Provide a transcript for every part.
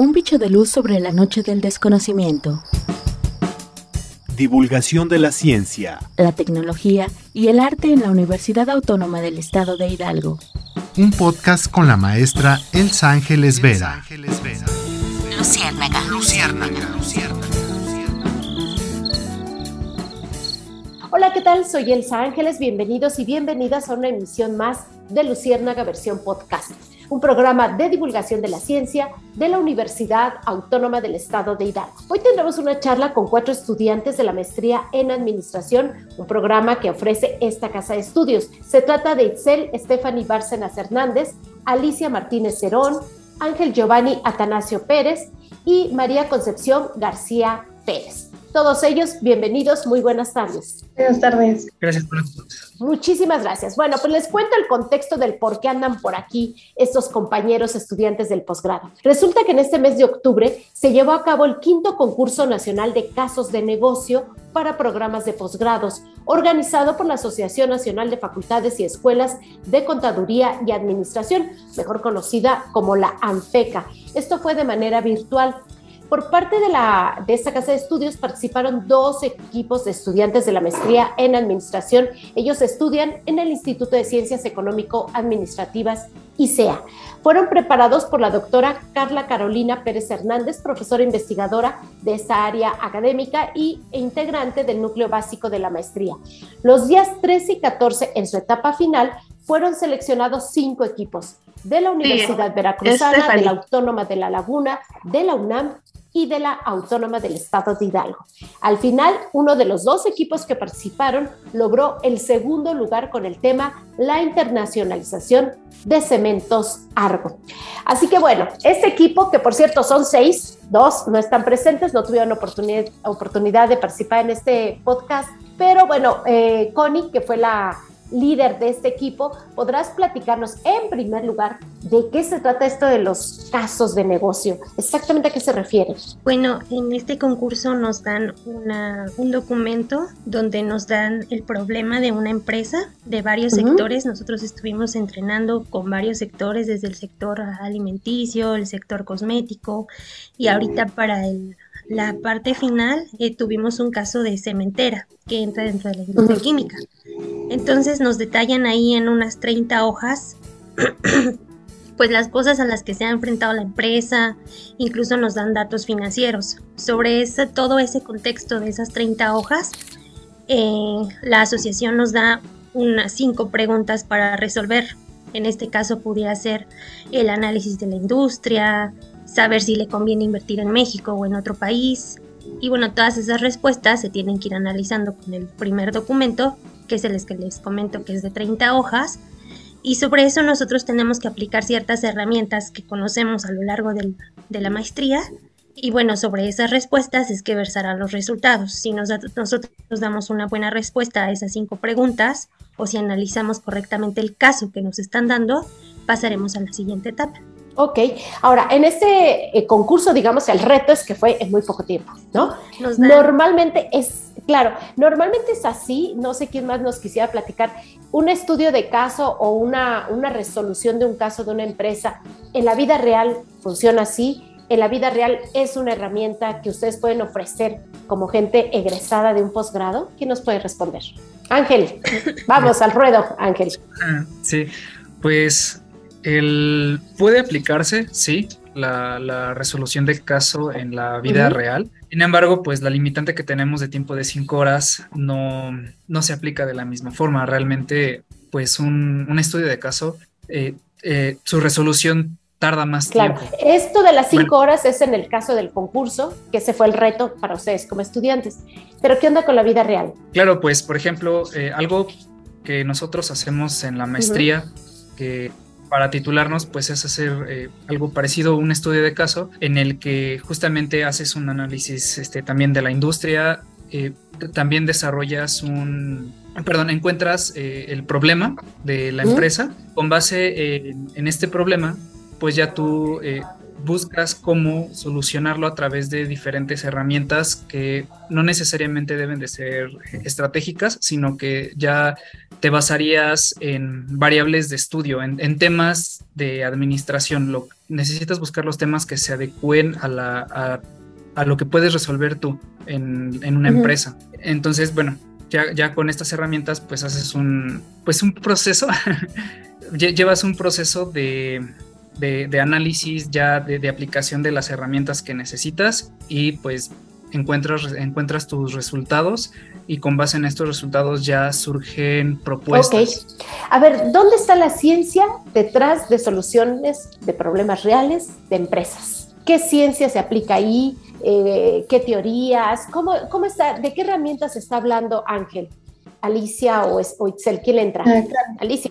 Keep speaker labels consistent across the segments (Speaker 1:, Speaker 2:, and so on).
Speaker 1: Un bicho de luz sobre la noche del desconocimiento.
Speaker 2: Divulgación de la ciencia,
Speaker 1: la tecnología y el arte en la Universidad Autónoma del Estado de Hidalgo.
Speaker 3: Un podcast con la maestra Elsa Ángeles Vera.
Speaker 1: Luciérnaga.
Speaker 3: Luciérnaga.
Speaker 4: Hola, ¿qué tal? Soy Elsa Ángeles. Bienvenidos y bienvenidas a una emisión más de Luciérnaga versión podcast un programa de divulgación de la ciencia de la Universidad Autónoma del Estado de Hidalgo. Hoy tendremos una charla con cuatro estudiantes de la maestría en Administración, un programa que ofrece esta casa de estudios. Se trata de Itzel Stephanie Bárcenas Hernández, Alicia Martínez Cerón, Ángel Giovanni Atanasio Pérez y María Concepción García Pérez. Todos ellos, bienvenidos, muy buenas tardes.
Speaker 5: Buenas tardes.
Speaker 6: Gracias por la
Speaker 4: Muchísimas gracias. Bueno, pues les cuento el contexto del por qué andan por aquí estos compañeros estudiantes del posgrado. Resulta que en este mes de octubre se llevó a cabo el quinto concurso nacional de casos de negocio para programas de posgrados, organizado por la Asociación Nacional de Facultades y Escuelas de Contaduría y Administración, mejor conocida como la ANFECA. Esto fue de manera virtual. Por parte de, la, de esta casa de estudios participaron dos equipos de estudiantes de la maestría en administración. Ellos estudian en el Instituto de Ciencias Económico-Administrativas ICEA. Fueron preparados por la doctora Carla Carolina Pérez Hernández, profesora investigadora de esta área académica y, e integrante del núcleo básico de la maestría. Los días 13 y 14 en su etapa final fueron seleccionados cinco equipos de la Universidad Veracruzana, de la Autónoma de La Laguna, de la UNAM y de la Autónoma del Estado de Hidalgo. Al final, uno de los dos equipos que participaron logró el segundo lugar con el tema La internacionalización de cementos Argo. Así que bueno, este equipo, que por cierto son seis, dos no están presentes, no tuvieron oportunidad, oportunidad de participar en este podcast, pero bueno, eh, Connie, que fue la líder de este equipo, podrás platicarnos en primer lugar de qué se trata esto de los casos de negocio. Exactamente a qué se refiere.
Speaker 5: Bueno, en este concurso nos dan un documento donde nos dan el problema de una empresa de varios sectores. Nosotros estuvimos entrenando con varios sectores, desde el sector alimenticio, el sector cosmético y ahorita para el la parte final eh, tuvimos un caso de cementera que entra dentro de la industria química. Entonces nos detallan ahí en unas 30 hojas pues las cosas a las que se ha enfrentado la empresa, incluso nos dan datos financieros. Sobre ese, todo ese contexto de esas 30 hojas, eh, la asociación nos da unas cinco preguntas para resolver. En este caso pudiera ser el análisis de la industria, saber si le conviene invertir en México o en otro país. Y bueno, todas esas respuestas se tienen que ir analizando con el primer documento, que es el que les comento que es de 30 hojas. Y sobre eso nosotros tenemos que aplicar ciertas herramientas que conocemos a lo largo de la maestría. Y bueno, sobre esas respuestas es que versarán los resultados. Si nosotros damos una buena respuesta a esas cinco preguntas o si analizamos correctamente el caso que nos están dando, pasaremos a la siguiente etapa.
Speaker 4: Ok, ahora en este eh, concurso, digamos, el reto es que fue en muy poco tiempo, ¿no? Normalmente es, claro, normalmente es así, no sé quién más nos quisiera platicar, un estudio de caso o una, una resolución de un caso de una empresa, en la vida real funciona así, en la vida real es una herramienta que ustedes pueden ofrecer como gente egresada de un posgrado. ¿Quién nos puede responder? Ángel, vamos al ruedo, Ángel.
Speaker 6: Ah, sí, pues el, puede aplicarse, sí, la, resolución del caso en la vida real. Sin embargo, pues la limitante que tenemos de tiempo de cinco horas no, no se aplica de la misma forma. Realmente, pues un, estudio de caso, eh, eh, su resolución tarda más
Speaker 4: claro.
Speaker 6: tiempo.
Speaker 4: Esto de las cinco horas es en el caso del concurso, que ese fue el reto para ustedes como estudiantes. Pero ¿qué onda con la vida real?
Speaker 6: Claro, pues por ejemplo, eh, algo que nosotros hacemos en la maestría, que para titularnos, pues es hacer eh, algo parecido a un estudio de caso en el que justamente haces un análisis este, también de la industria, eh, también desarrollas un, perdón, encuentras eh, el problema de la empresa, con base en este problema, pues ya tú buscas cómo solucionarlo a través de diferentes herramientas que no necesariamente deben de ser estratégicas, sino que ya te basarías en variables de estudio, en, temas de administración, necesitas buscar los temas que se adecúen a, la, a, lo que puedes resolver tú en, una empresa. Entonces, bueno, ya, ya, con estas herramientas, pues haces un, pues un proceso, llevas un proceso de, de, análisis ya de, de, aplicación de las herramientas que necesitas y pues encuentras, encuentras tus resultados y con base en estos resultados ya surgen propuestas.
Speaker 4: Ok. A ver, ¿dónde está la ciencia detrás de soluciones de problemas reales de empresas? ¿Qué ciencia se aplica ahí? Eh, ¿Qué teorías? ¿Cómo, ¿Cómo está? ¿De qué herramientas está hablando Ángel? Alicia o, o Itzel, ¿quién le entra? Ah, Alicia.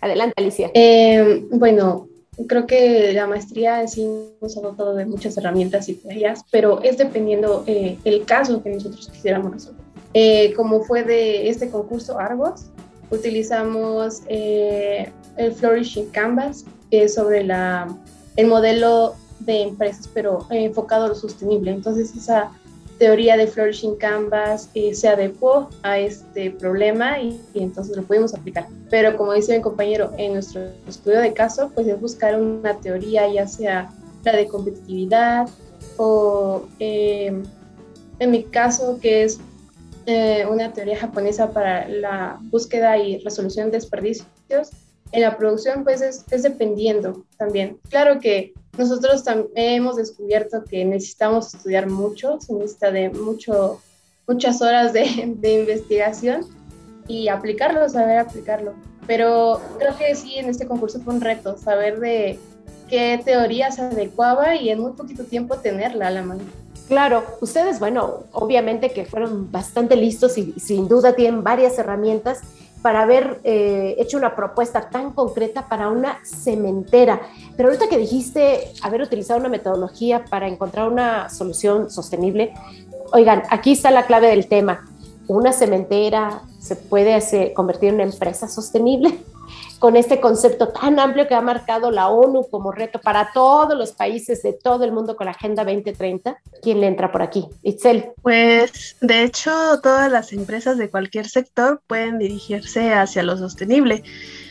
Speaker 4: Adelante, Alicia.
Speaker 2: Eh, bueno, creo que la maestría en sí nos ha dotado de muchas herramientas y teorías, pero es dependiendo eh, el caso que nosotros quisiéramos resolver. Eh, como fue de este concurso Argos, utilizamos eh, el Flourishing Canvas, que es sobre la, el modelo de empresas, pero enfocado a lo sostenible. Entonces, esa teoría de Flourishing Canvas eh, se adecuó a este problema y, entonces lo pudimos aplicar. Pero como dice mi compañero, en nuestro estudio de caso, pues es buscar una teoría, ya sea la de competitividad o eh, en mi caso, que es eh, una teoría japonesa para la búsqueda y resolución de desperdicios, en la producción pues es, es dependiendo también. Claro que nosotros también hemos descubierto que necesitamos estudiar mucho, se necesita de mucho, muchas horas de, de investigación y aplicarlo, saber aplicarlo. Pero creo que sí, en este concurso fue un reto, saber de qué teoría se adecuaba y en muy poquito tiempo tenerla a la mano.
Speaker 4: Claro, ustedes, bueno, obviamente que fueron bastante listos y sin duda tienen varias herramientas para haber eh, hecho una propuesta tan concreta para una cementera. Pero ahorita que dijiste haber utilizado una metodología para encontrar una solución sostenible, oigan, aquí está la clave del tema. Una cementera se puede hacer, convertir en una empresa sostenible con este concepto tan amplio que ha marcado la ONU como reto para todos los países de todo el mundo con la Agenda 2030? ¿Quién le entra por aquí? Itzel.
Speaker 7: Pues de hecho todas las empresas de cualquier sector pueden dirigirse hacia lo sostenible.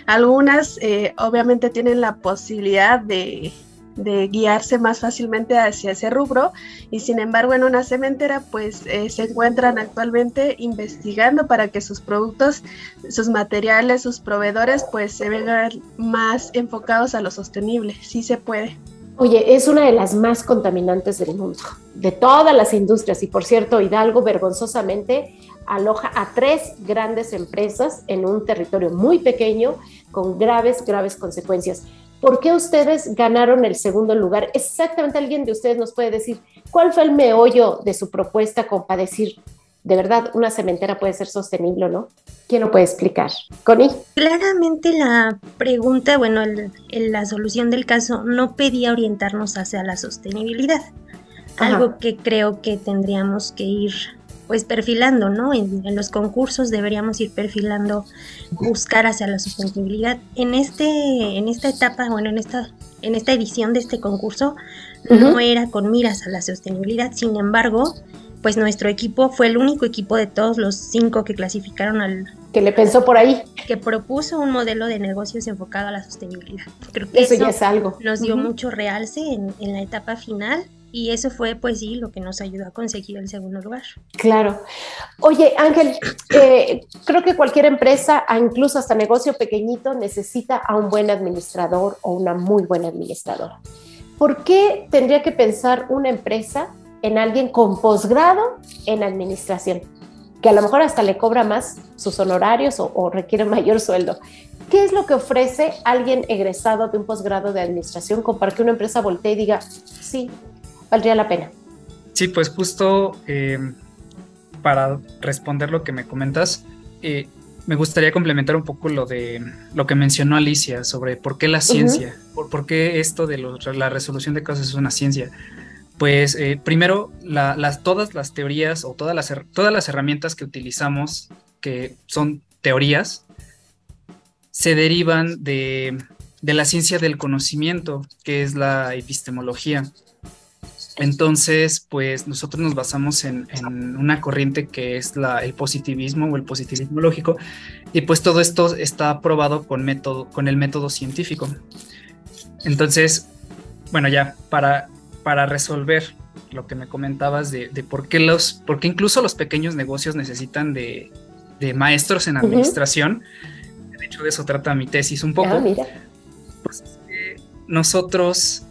Speaker 7: Algunas eh, obviamente tienen la posibilidad de de guiarse más fácilmente hacia ese rubro y sin embargo en una cementera pues eh, se encuentran actualmente investigando para que sus productos, sus materiales, sus proveedores pues se vean más enfocados a lo sostenible, sí se puede.
Speaker 4: Oye, es una de las más contaminantes del mundo, de todas las industrias y por cierto Hidalgo vergonzosamente aloja a tres grandes empresas en un territorio muy pequeño con graves, graves consecuencias. ¿Por qué ustedes ganaron el segundo lugar? Exactamente alguien de ustedes nos puede decir cuál fue el meollo de su propuesta con para decir, de verdad, una cementera puede ser sostenible o no. ¿Quién lo puede explicar? Connie.
Speaker 5: Claramente la pregunta, bueno, la solución del caso no pedía orientarnos hacia la sostenibilidad. Algo que creo que tendríamos que ir pues perfilando, ¿no? En, los concursos deberíamos ir perfilando, buscar hacia la sostenibilidad. En este, en esta etapa, bueno, en esta, en esta edición de este concurso, no era con miras a la sostenibilidad, sin embargo, pues nuestro equipo fue el único equipo de todos los cinco que clasificaron al
Speaker 4: que le pensó por ahí
Speaker 5: que propuso un modelo de negocios enfocado a la sostenibilidad. Creo que
Speaker 4: eso, ya es algo.
Speaker 5: Nos dio mucho realce en, en la etapa final y eso fue, pues sí, lo que nos ayudó a conseguir el segundo lugar.
Speaker 4: Claro. Oye, Ángel, eh, creo que cualquier empresa, incluso hasta negocio pequeñito, necesita a un buen administrador o una muy buena administradora. ¿Por qué tendría que pensar una empresa en alguien con posgrado en administración? Que a lo mejor hasta le cobra más sus honorarios o, requiere mayor sueldo. ¿Qué es lo que ofrece alguien egresado de un posgrado de administración como para que una empresa voltee y diga, sí, valdría la pena.
Speaker 6: Sí, pues justo eh, para responder lo que me comentas, eh, me gustaría complementar un poco lo de lo que mencionó Alicia sobre por qué la ciencia, por, qué esto de la resolución de casos es una ciencia. Pues eh, primero, las, todas las teorías o todas las, todas las herramientas que utilizamos, que son teorías, se derivan de, de la ciencia del conocimiento, que es la epistemología. Entonces, pues nosotros nos basamos en, una corriente que es el positivismo o el positivismo lógico, y pues todo esto está aprobado con, método, con el método científico. Entonces, bueno, ya para, para resolver lo que me comentabas de, por qué los, por qué incluso los pequeños negocios necesitan de, maestros en administración. De hecho, de eso trata mi tesis un poco. Ah, pues nosotros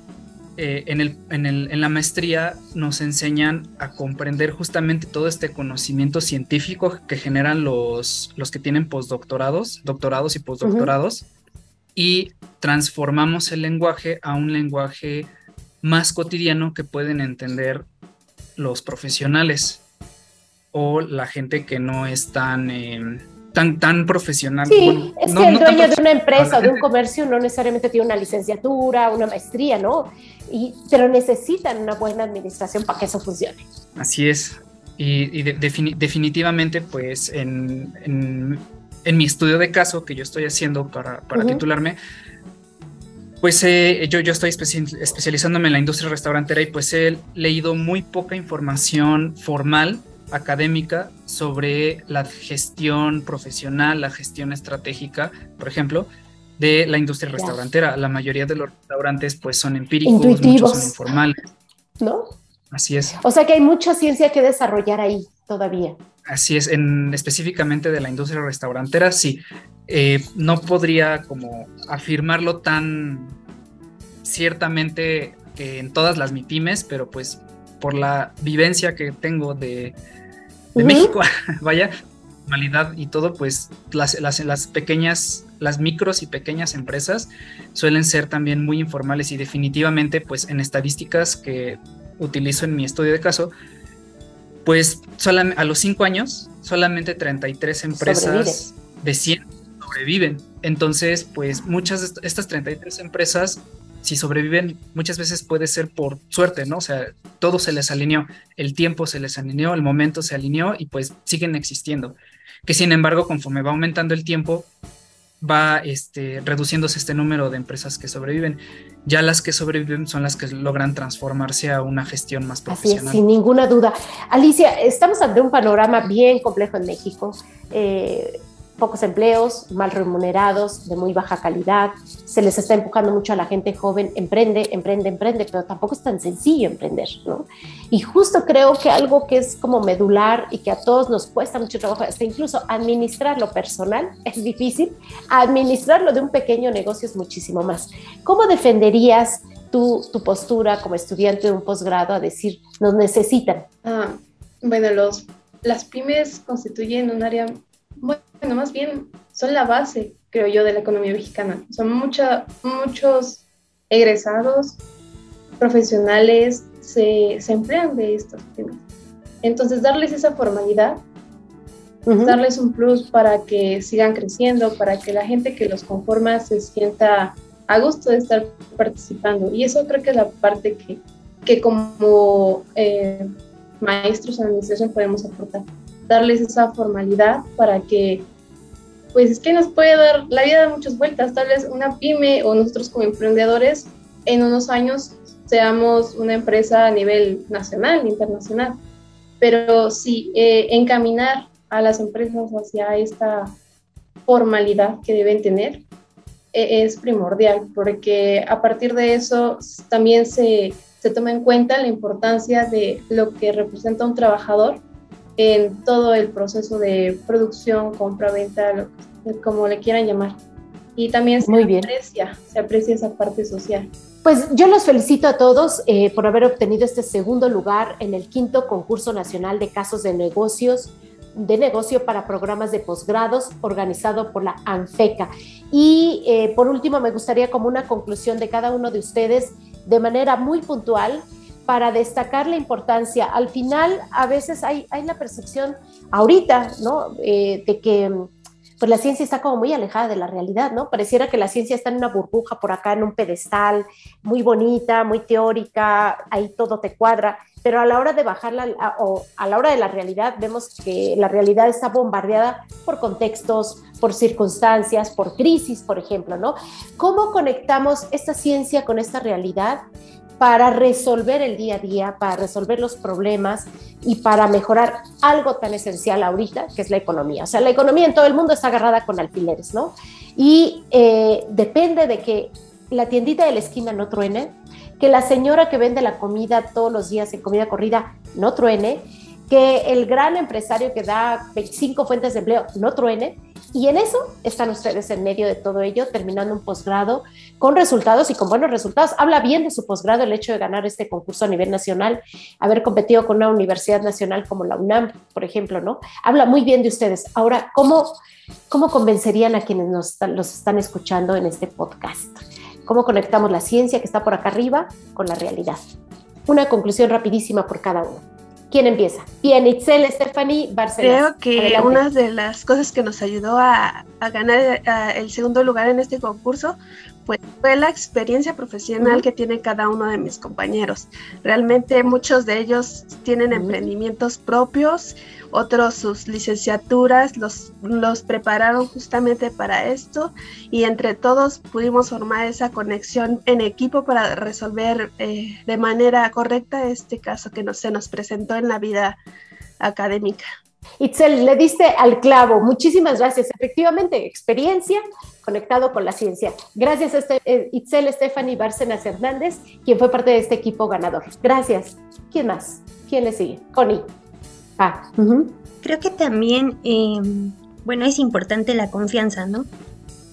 Speaker 6: eh, en, el, en, el, en, la maestría nos enseñan a comprender justamente todo este conocimiento científico que generan los, los que tienen postdoctorados, doctorados y postdoctorados, y transformamos el lenguaje a un lenguaje más cotidiano que pueden entender los profesionales o la gente que no es tan... Eh, tan, tan profesional.
Speaker 4: Sí, es que el dueño de una empresa o de un comercio no necesariamente tiene una licenciatura, una maestría, ¿no? Y, pero necesitan una buena administración para que eso funcione.
Speaker 6: Así es. Y, definitivamente, pues en, en, mi estudio de caso que yo estoy haciendo para, para titularme, pues eh, yo, yo estoy especializándome en la industria restaurantera y pues he leído muy poca información formal académica sobre la gestión profesional, la gestión estratégica, por ejemplo, de la industria restaurantera. La mayoría de los restaurantes pues son empíricos, muchos son informales.
Speaker 4: ¿No?
Speaker 6: Así es.
Speaker 4: O sea que hay mucha ciencia que desarrollar ahí todavía.
Speaker 6: Así es, en, específicamente de la industria restaurantera, sí. Eh, no podría como afirmarlo tan ciertamente en todas las MIPIMES, pero pues por la vivencia que tengo de, de México, vaya, normalidad y todo, pues las, las, pequeñas, las micros y pequeñas empresas suelen ser también muy informales y definitivamente, pues en estadísticas que utilizo en mi estudio de caso, pues a los cinco años solamente 33 empresas de 100 sobreviven. Entonces, pues muchas de estas 33 empresas si sobreviven, muchas veces puede ser por suerte, ¿no? O sea, todo se les alineó, el tiempo se les alineó, el momento se alineó y pues siguen existiendo. Que sin embargo, conforme va aumentando el tiempo, va este, reduciéndose este número de empresas que sobreviven. Ya las que sobreviven son las que logran transformarse a una gestión más profesional.
Speaker 4: Así sin ninguna duda. Alicia, estamos ante un panorama bien complejo en México. Eh, pocos empleos, mal remunerados, de muy baja calidad, se les está empujando mucho a la gente joven, emprende, emprende, emprende, pero tampoco es tan sencillo emprender, ¿no? Y justo creo que algo que es como medular y que a todos nos cuesta mucho trabajo, hasta incluso administrarlo personal es difícil, administrarlo de un pequeño negocio es muchísimo más. ¿Cómo defenderías tu, tu postura como estudiante de un posgrado a decir, nos necesitan?
Speaker 2: Ah, bueno, los, las pymes constituyen un área bueno, más bien son la base, creo yo, de la economía mexicana. Son mucha, muchos egresados, profesionales, se, se emplean de estos temas. Entonces, darles esa formalidad, darles un plus para que sigan creciendo, para que la gente que los conforma se sienta a gusto de estar participando. Y eso creo que es la parte que, que como eh, maestros en administración podemos aportar darles esa formalidad para que, pues es que nos puede dar, la vida da muchas vueltas, tal vez una pyme o nosotros como emprendedores en unos años seamos una empresa a nivel nacional, internacional, pero sí, eh, encaminar a las empresas hacia esta formalidad que deben tener e, es primordial, porque a partir de eso también se, se toma en cuenta la importancia de lo que representa un trabajador en todo el proceso de producción, compra, venta, como le quieran llamar. Y también se aprecia, se aprecia esa parte social.
Speaker 4: Pues yo los felicito a todos eh, por haber obtenido este segundo lugar en el quinto concurso nacional de casos de negocios de negocio para programas de posgrados organizado por la ANFECA. Y eh, por último, me gustaría como una conclusión de cada uno de ustedes, de manera muy puntual, para destacar la importancia. Al final, a veces hay, la percepción ahorita, ¿no? Eh, de que pues la ciencia está como muy alejada de la realidad, ¿no? Pareciera que la ciencia está en una burbuja por acá, en un pedestal, muy bonita, muy teórica, ahí todo te cuadra, pero a la hora de bajarla o a la hora de la realidad vemos que la realidad está bombardeada por contextos, por circunstancias, por crisis, por ejemplo, ¿no? ¿Cómo conectamos esta ciencia con esta realidad? Para resolver el día a día, para resolver los problemas y para mejorar algo tan esencial ahorita, que es la economía. O sea, la economía en todo el mundo está agarrada con alfileres, ¿no? Y eh, depende de que la tiendita de la esquina no truene, que la señora que vende la comida todos los días en comida corrida no truene, que el gran empresario que da 25 fuentes de empleo no truene. Y en eso están ustedes en medio de todo ello, terminando un posgrado con resultados y con buenos resultados. Habla bien de su posgrado el hecho de ganar este concurso a nivel nacional, haber competido con una universidad nacional como la UNAM, por ejemplo, ¿no? Habla muy bien de ustedes. Ahora, ¿cómo, cómo convencerían a quienes nos los están escuchando en este podcast? ¿Cómo conectamos la ciencia que está por acá arriba con la realidad? Una conclusión rapidísima por cada uno. ¿Quién empieza? Bien, Itzel, Stephanie, Barcelona.
Speaker 7: Creo que una de las cosas que nos ayudó a, ganar el segundo lugar en este concurso pues, fue la experiencia profesional que tiene cada uno de mis compañeros. Realmente muchos de ellos tienen emprendimientos propios, otros sus licenciaturas los, los prepararon justamente para esto y entre todos pudimos formar esa conexión en equipo para resolver eh, de manera correcta este caso que se nos presentó en la vida académica.
Speaker 4: Itzel, le diste al clavo. Muchísimas gracias. Efectivamente, experiencia conectado con la ciencia. Gracias a este, eh, Itzel Stephanie Bárcenas Hernández, quien fue parte de este equipo ganador. Gracias. ¿Quién más? ¿Quién le sigue? Connie.
Speaker 5: Ah. Creo que también, em, bueno, es importante la confianza, ¿no?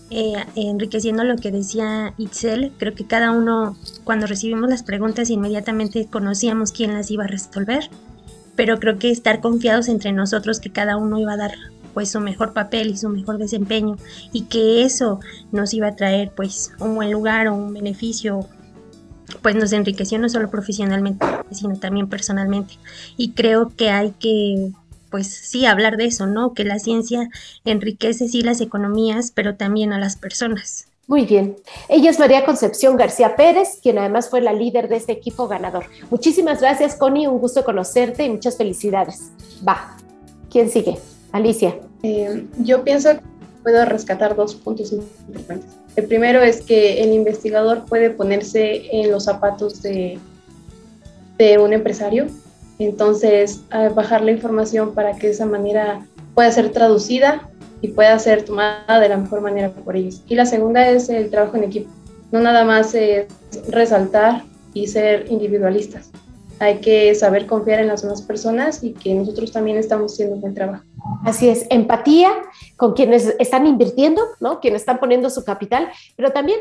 Speaker 5: Eh, enriqueciendo lo que decía Itzel, creo que cada uno, cuando recibimos las preguntas, inmediatamente conocíamos quién las iba a resolver, pero creo que estar confiados entre nosotros que cada uno iba a dar pues su mejor papel y su mejor desempeño y que eso nos iba a traer pues un buen lugar o un beneficio pues nos enriqueció no solo profesionalmente, sino también personalmente. Y creo que hay que, pues sí, hablar de eso, ¿no? Que la ciencia enriquece sí las economías, pero también a las personas.
Speaker 4: Muy bien. Ella es María Concepción García Pérez, quien además fue la líder de este equipo ganador. Muchísimas gracias, Connie. Un gusto conocerte y muchas felicidades. Va. ¿Quién sigue? Alicia.
Speaker 2: Eh, yo pienso que puedo rescatar dos puntos importantes. El primero es que el investigador puede ponerse en los zapatos de, de un empresario, entonces bajar la información para que de esa manera pueda ser traducida y pueda ser tomada de la mejor manera por ellos. Y la segunda es el trabajo en equipo. No nada más es resaltar y ser individualistas. Hay que saber confiar en las demás personas y que nosotros también estamos haciendo un buen trabajo.
Speaker 4: Así es, empatía con quienes están invirtiendo, ¿no? Quienes están poniendo su capital, pero también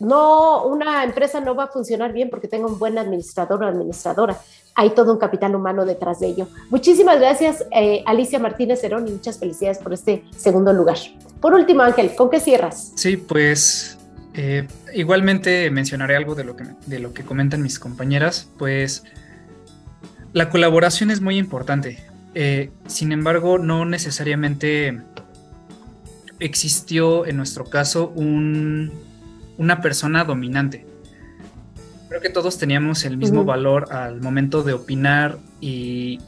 Speaker 4: no una empresa no va a funcionar bien porque tenga un buen administrador o administradora. Hay todo un capital humano detrás de ello. Muchísimas gracias, eh, Alicia Martínez Herón, y muchas felicidades por este segundo lugar. Por último, Ángel, ¿con qué cierras?
Speaker 6: Sí, pues eh, igualmente mencionaré algo de lo, que, de lo que comentan mis compañeras, pues la colaboración es muy importante. Eh, sin embargo, no necesariamente existió en nuestro caso una persona dominante. Creo que todos teníamos el mismo valor al momento de opinar y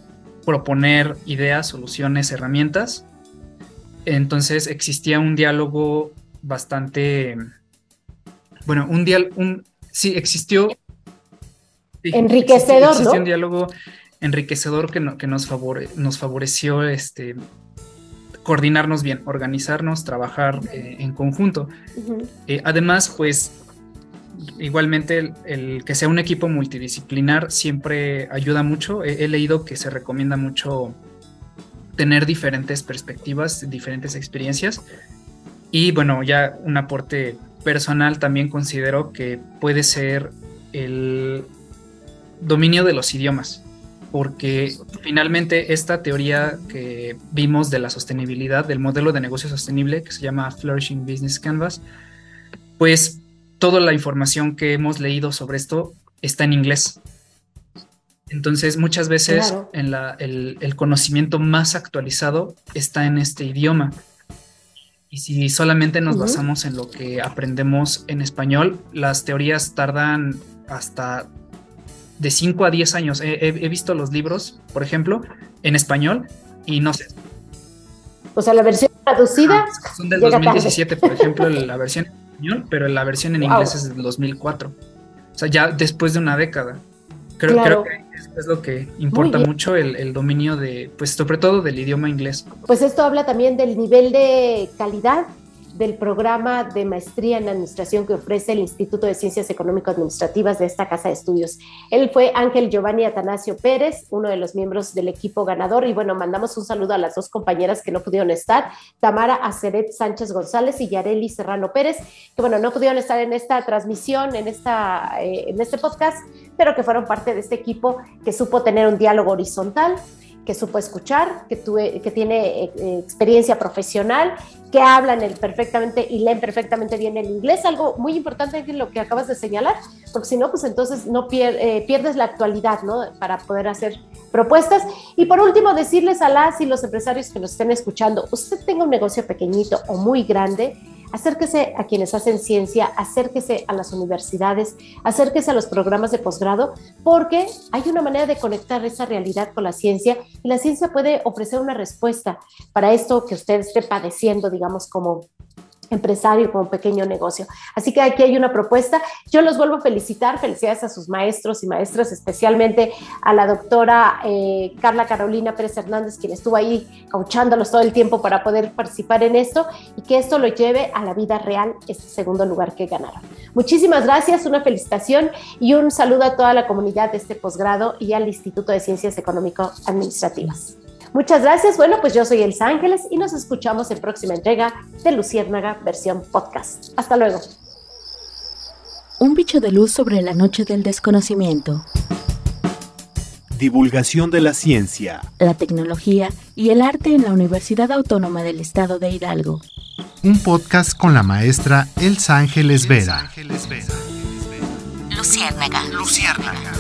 Speaker 6: proponer ideas, soluciones, herramientas. Entonces existía un diálogo bastante, bueno, un diálogo, un, sí, existió.
Speaker 4: Enriquecedor,
Speaker 6: existió un diálogo enriquecedor que, que nos, nos favoreció este, coordinarnos bien, organizarnos, trabajar eh, en conjunto. Eh, además, pues igualmente el, que sea un equipo multidisciplinar siempre ayuda mucho. He, leído que se recomienda mucho tener diferentes perspectivas, diferentes experiencias. Y bueno, ya un aporte personal también considero que puede ser el dominio de los idiomas porque finalmente esta teoría que vimos de la sostenibilidad, del modelo de negocio sostenible que se llama Flourishing Business Canvas, pues toda la información que hemos leído sobre esto está en inglés. Entonces muchas veces el, conocimiento más actualizado está en este idioma. Y si solamente nos basamos en lo que aprendemos en español, las teorías tardan hasta de 5 a 10 años. He, visto los libros, por ejemplo, en español y no sé.
Speaker 4: O sea, la versión traducida.
Speaker 6: son del 2017, por ejemplo, la versión en español, pero la versión en inglés es del 2004. O sea, ya después de una década. Creo, creo que es lo que importa mucho el, el, dominio de, pues sobre todo del idioma inglés.
Speaker 4: Pues esto habla también del nivel de calidad del programa de maestría en administración que ofrece el Instituto de Ciencias Económico-Administrativas de esta casa de estudios. Él fue Ángel Giovanni Atanasio Pérez, uno de los miembros del equipo ganador. Y bueno, mandamos un saludo a las dos compañeras que no pudieron estar, Tamara Aceret Sánchez González y Yareli Serrano Pérez, que bueno, no pudieron estar en esta transmisión, en, esta, eh, en este podcast, pero que fueron parte de este equipo que supo tener un diálogo horizontal que supo escuchar, que, tuve, que tiene eh, experiencia profesional, que hablan el perfectamente y leen perfectamente bien el inglés, algo muy importante en lo que acabas de señalar, porque si no, pues entonces no eh, pierdes la actualidad, ¿no? Para poder hacer propuestas. Y por último, decirles a las y los empresarios que nos estén escuchando, usted tenga un negocio pequeñito o muy grande, acérquese a quienes hacen ciencia, acérquese a las universidades, acérquese a los programas de posgrado, porque hay una manera de conectar esa realidad con la ciencia y la ciencia puede ofrecer una respuesta para esto que usted esté padeciendo, digamos, como empresario, como pequeño negocio. Así que aquí hay una propuesta. Yo los vuelvo a felicitar, felicidades a sus maestros y maestras, especialmente a la doctora eh, Carla Carolina Pérez Hernández, quien estuvo ahí cauchándolos todo el tiempo para poder participar en esto y que esto lo lleve a la vida real, este segundo lugar que ganaron. Muchísimas gracias, una felicitación y un saludo a toda la comunidad de este posgrado y al Instituto de Ciencias Económico-Administrativas. Muchas gracias. Bueno, pues yo soy Elsa Ángeles y nos escuchamos en próxima entrega de Luciérnaga versión podcast. Hasta luego.
Speaker 1: Un bicho de luz sobre la noche del desconocimiento.
Speaker 3: Divulgación de la ciencia,
Speaker 1: la tecnología y el arte en la Universidad Autónoma del Estado de Hidalgo.
Speaker 3: Un podcast con la maestra Elsa Ángeles Vera.
Speaker 1: Luciérnaga.
Speaker 3: Luciérnaga.